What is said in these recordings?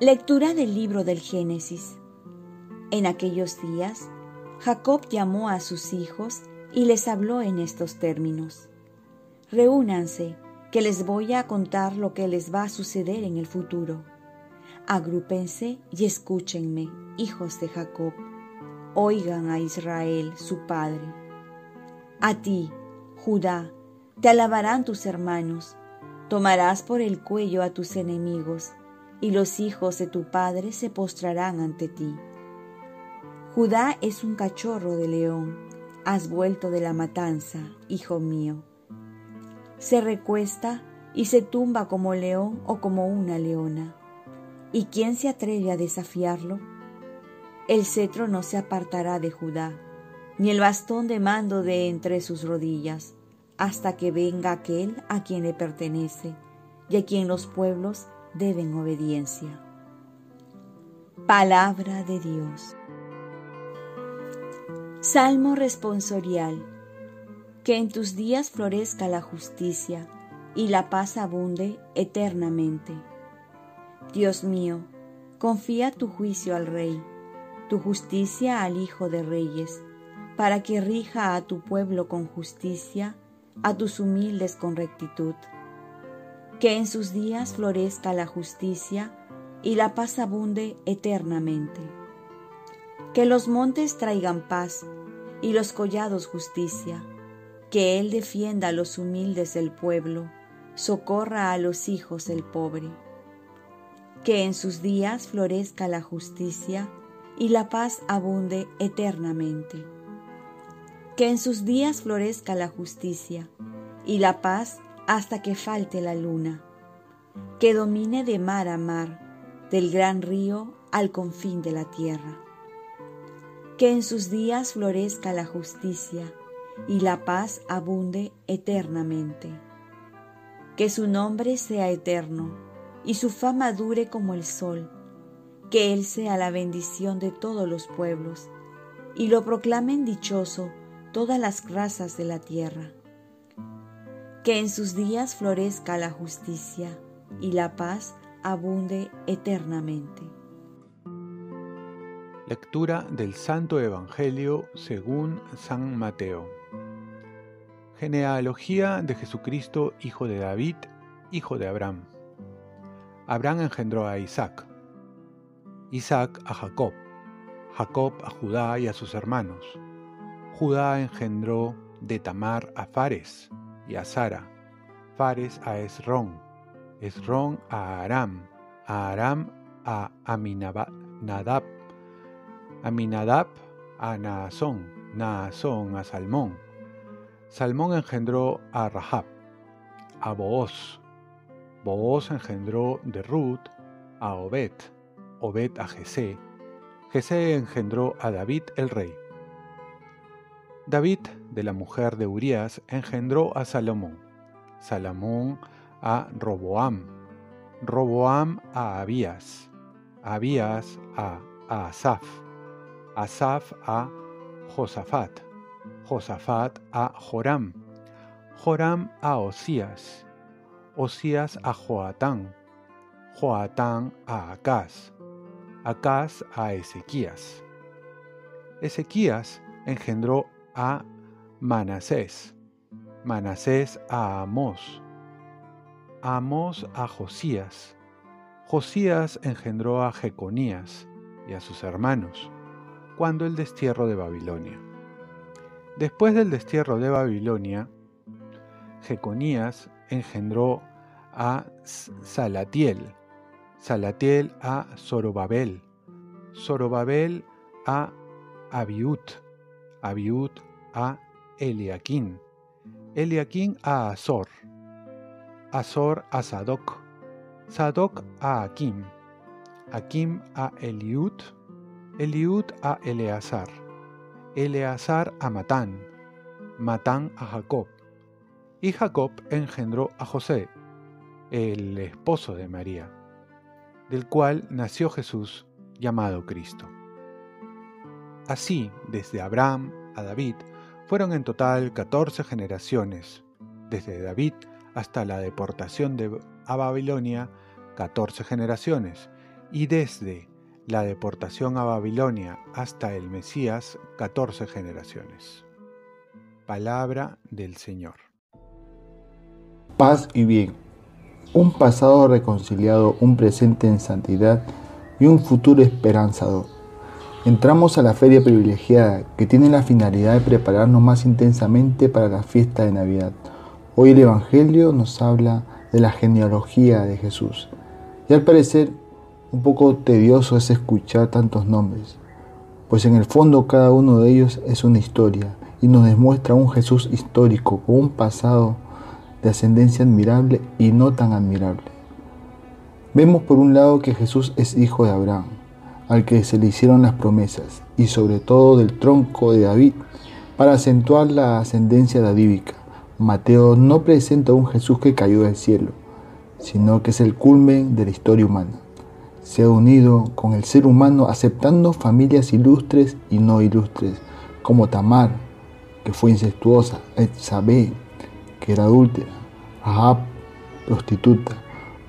Lectura del libro del Génesis. En aquellos días, Jacob llamó a sus hijos y les habló en estos términos. Reúnanse, que les voy a contar lo que les va a suceder en el futuro. Agrúpense y escúchenme, hijos de Jacob. Oigan a Israel, su padre. A ti, Judá, te alabarán tus hermanos. Tomarás por el cuello a tus enemigos y los hijos de tu padre se postrarán ante ti. Judá es un cachorro de león, has vuelto de la matanza, hijo mío. Se recuesta y se tumba como león o como una leona. ¿Y quién se atreve a desafiarlo? El cetro no se apartará de Judá, ni el bastón de mando de entre sus rodillas, hasta que venga aquel a quien le pertenece y a quien los pueblos deben obediencia. Palabra de Dios. Salmo responsorial. Que en tus días florezca la justicia y la paz abunde eternamente. Dios mío, confía tu juicio al Rey, tu justicia al Hijo de Reyes, para que rija a tu pueblo con justicia, a tus humildes con rectitud que en sus días florezca la justicia y la paz abunde eternamente. Que los montes traigan paz y los collados justicia, que Él defienda a los humildes del pueblo, socorra a los hijos del pobre. Que en sus días florezca la justicia y la paz abunde eternamente. Que en sus días florezca la justicia y la paz hasta que falte la luna, que domine de mar a mar, del gran río al confín de la tierra. Que en sus días florezca la justicia y la paz abunde eternamente. Que su nombre sea eterno y su fama dure como el sol. Que Él sea la bendición de todos los pueblos y lo proclamen dichoso todas las razas de la tierra que en sus días florezca la justicia y la paz abunde eternamente. Lectura del Santo Evangelio según San Mateo. Genealogía de Jesucristo, hijo de David, hijo de Abraham. Abraham engendró a Isaac, Isaac a Jacob, Jacob a Judá y a sus hermanos. Judá engendró de Tamar a Fares, y a Sara, Fares a Esrón, Esrón a Aram, a Aram a Aminadab, Aminadab a Naasón, Naasón a Salmón. Salmón engendró a Rahab, a Booz, Booz engendró de Ruth a Obed, Obed a Jesé, Jesé engendró a David el rey. David, de la mujer de Urías, engendró a Salomón, Salomón a Roboam, Roboam a Abías, Abías a Asaf, Asaf a Josafat, Josafat a Joram, Joram a Osías, Osías a Joatán, Joatán a Acaz, Acaz a Ezequías. Ezequías engendró a Manasés, Manasés a Amós, Amós a Josías, Josías engendró a Jeconías y a sus hermanos, cuando el destierro de Babilonia. Después del destierro de Babilonia, Jeconías engendró a Salatiel, Salatiel a Zorobabel, Zorobabel a Abiud, Abiud a Eliaquín, Eliaquín a Azor, Azor a Sadoc, Sadoc a Akim, Akim a Eliud, Eliud a Eleazar, Eleazar a Matán, Matán a Jacob, y Jacob engendró a José, el esposo de María, del cual nació Jesús llamado Cristo. Así, desde Abraham a David, fueron en total 14 generaciones, desde David hasta la deportación de, a Babilonia, 14 generaciones, y desde la deportación a Babilonia hasta el Mesías, 14 generaciones. Palabra del Señor. Paz y bien. Un pasado reconciliado, un presente en santidad y un futuro esperanzador. Entramos a la feria privilegiada que tiene la finalidad de prepararnos más intensamente para la fiesta de Navidad. Hoy el Evangelio nos habla de la genealogía de Jesús. Y al parecer un poco tedioso es escuchar tantos nombres, pues en el fondo cada uno de ellos es una historia y nos demuestra un Jesús histórico con un pasado de ascendencia admirable y no tan admirable. Vemos por un lado que Jesús es hijo de Abraham, al que se le hicieron las promesas, y sobre todo del tronco de David, para acentuar la ascendencia davídica. Mateo no presenta un Jesús que cayó del cielo, sino que es el culmen de la historia humana se ha unido con el ser humano aceptando familias ilustres y no ilustres, como Tamar, que fue incestuosa, Etzabé, que era adúltera, Ahab, prostituta,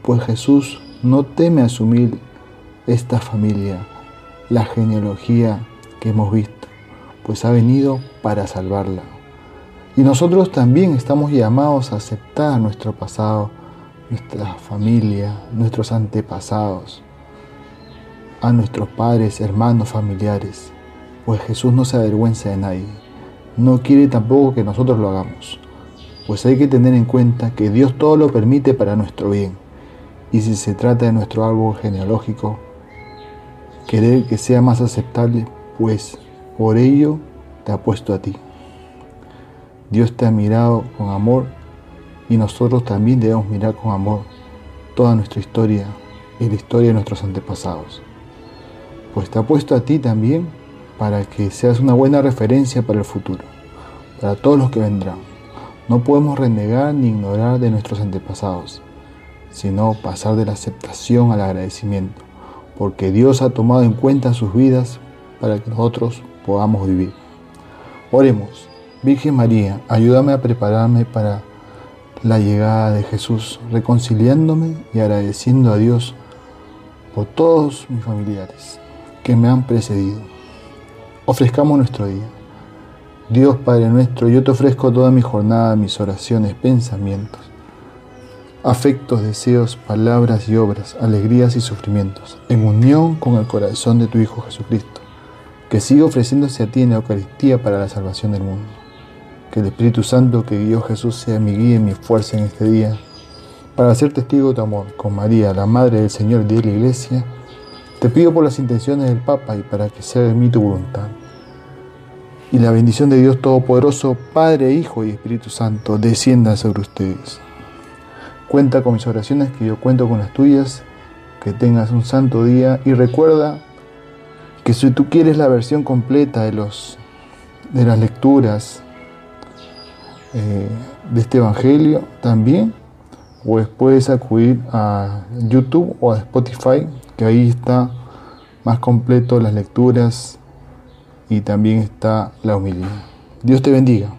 pues Jesús no teme asumir esta familia, la genealogía que hemos visto, pues ha venido para salvarla. Y nosotros también estamos llamados a aceptar nuestro pasado, nuestra familia, nuestros antepasados a nuestros padres, hermanos, familiares, pues Jesús no se avergüenza de nadie. No quiere tampoco que nosotros lo hagamos, pues hay que tener en cuenta que Dios todo lo permite para nuestro bien. Y si se trata de nuestro árbol genealógico, querer que sea más aceptable, pues por ello te ha puesto a ti. Dios te ha mirado con amor y nosotros también debemos mirar con amor toda nuestra historia y la historia de nuestros antepasados pues te ha puesto a ti también para que seas una buena referencia para el futuro, para todos los que vendrán. No podemos renegar ni ignorar de nuestros antepasados, sino pasar de la aceptación al agradecimiento, porque Dios ha tomado en cuenta sus vidas para que nosotros podamos vivir. Oremos, Virgen María, ayúdame a prepararme para la llegada de Jesús, reconciliándome y agradeciendo a Dios por todos mis familiares que me han precedido. Ofrezcamos nuestro día. Dios Padre nuestro, yo te ofrezco toda mi jornada, mis oraciones, pensamientos, afectos, deseos, palabras y obras, alegrías y sufrimientos, en unión con el corazón de tu Hijo Jesucristo, que sigue ofreciéndose a ti en la Eucaristía para la salvación del mundo. Que el Espíritu Santo que guió Jesús sea mi guía y mi fuerza en este día, para ser testigo de tu amor con María, la Madre del Señor y de la Iglesia, te pido por las intenciones del Papa y para que sea de mí tu voluntad. Y la bendición de Dios Todopoderoso, Padre, Hijo y Espíritu Santo, descienda sobre ustedes. Cuenta con mis oraciones, que yo cuento con las tuyas. Que tengas un santo día y recuerda que si tú quieres la versión completa de, los, de las lecturas eh, de este Evangelio, también pues puedes acudir a YouTube o a Spotify que ahí está más completo las lecturas y también está la humildad. Dios te bendiga.